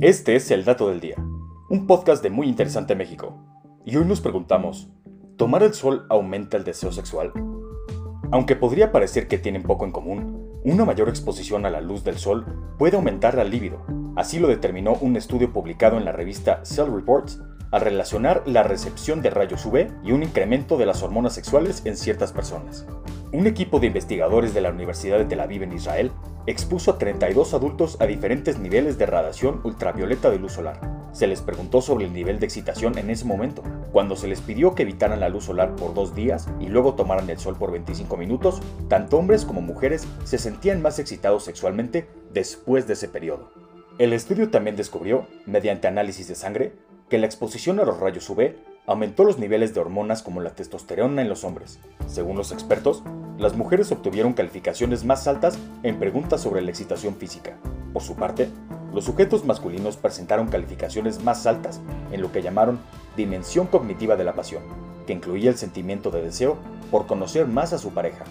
Este es el dato del día, un podcast de Muy Interesante México. Y hoy nos preguntamos, ¿tomar el sol aumenta el deseo sexual? Aunque podría parecer que tienen poco en común, una mayor exposición a la luz del sol puede aumentar la libido. Así lo determinó un estudio publicado en la revista Cell Reports al relacionar la recepción de rayos UV y un incremento de las hormonas sexuales en ciertas personas. Un equipo de investigadores de la Universidad de Tel Aviv en Israel expuso a 32 adultos a diferentes niveles de radiación ultravioleta de luz solar. Se les preguntó sobre el nivel de excitación en ese momento. Cuando se les pidió que evitaran la luz solar por dos días y luego tomaran el sol por 25 minutos, tanto hombres como mujeres se sentían más excitados sexualmente después de ese periodo. El estudio también descubrió, mediante análisis de sangre, que la exposición a los rayos UV aumentó los niveles de hormonas como la testosterona en los hombres. Según los expertos, las mujeres obtuvieron calificaciones más altas en preguntas sobre la excitación física. Por su parte, los sujetos masculinos presentaron calificaciones más altas en lo que llamaron dimensión cognitiva de la pasión, que incluía el sentimiento de deseo por conocer más a su pareja.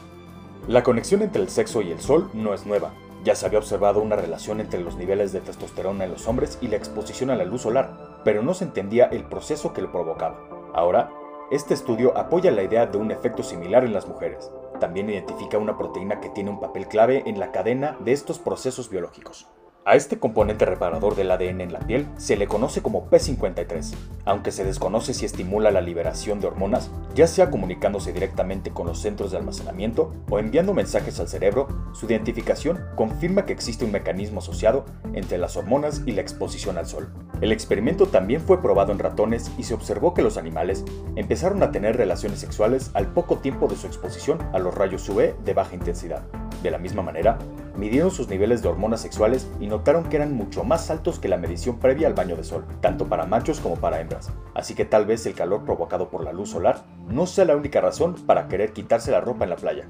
La conexión entre el sexo y el sol no es nueva, ya se había observado una relación entre los niveles de testosterona en los hombres y la exposición a la luz solar, pero no se entendía el proceso que lo provocaba. Ahora, este estudio apoya la idea de un efecto similar en las mujeres. También identifica una proteína que tiene un papel clave en la cadena de estos procesos biológicos. A este componente reparador del ADN en la piel se le conoce como P53, aunque se desconoce si estimula la liberación de hormonas, ya sea comunicándose directamente con los centros de almacenamiento o enviando mensajes al cerebro, su identificación confirma que existe un mecanismo asociado entre las hormonas y la exposición al sol. El experimento también fue probado en ratones y se observó que los animales empezaron a tener relaciones sexuales al poco tiempo de su exposición a los rayos UV de baja intensidad. De la misma manera, midieron sus niveles de hormonas sexuales y notaron que eran mucho más altos que la medición previa al baño de sol, tanto para machos como para hembras. Así que tal vez el calor provocado por la luz solar no sea la única razón para querer quitarse la ropa en la playa.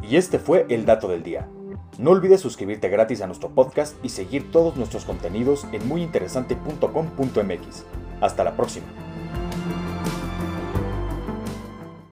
Y este fue el dato del día. No olvides suscribirte gratis a nuestro podcast y seguir todos nuestros contenidos en muyinteresante.com.mx. Hasta la próxima.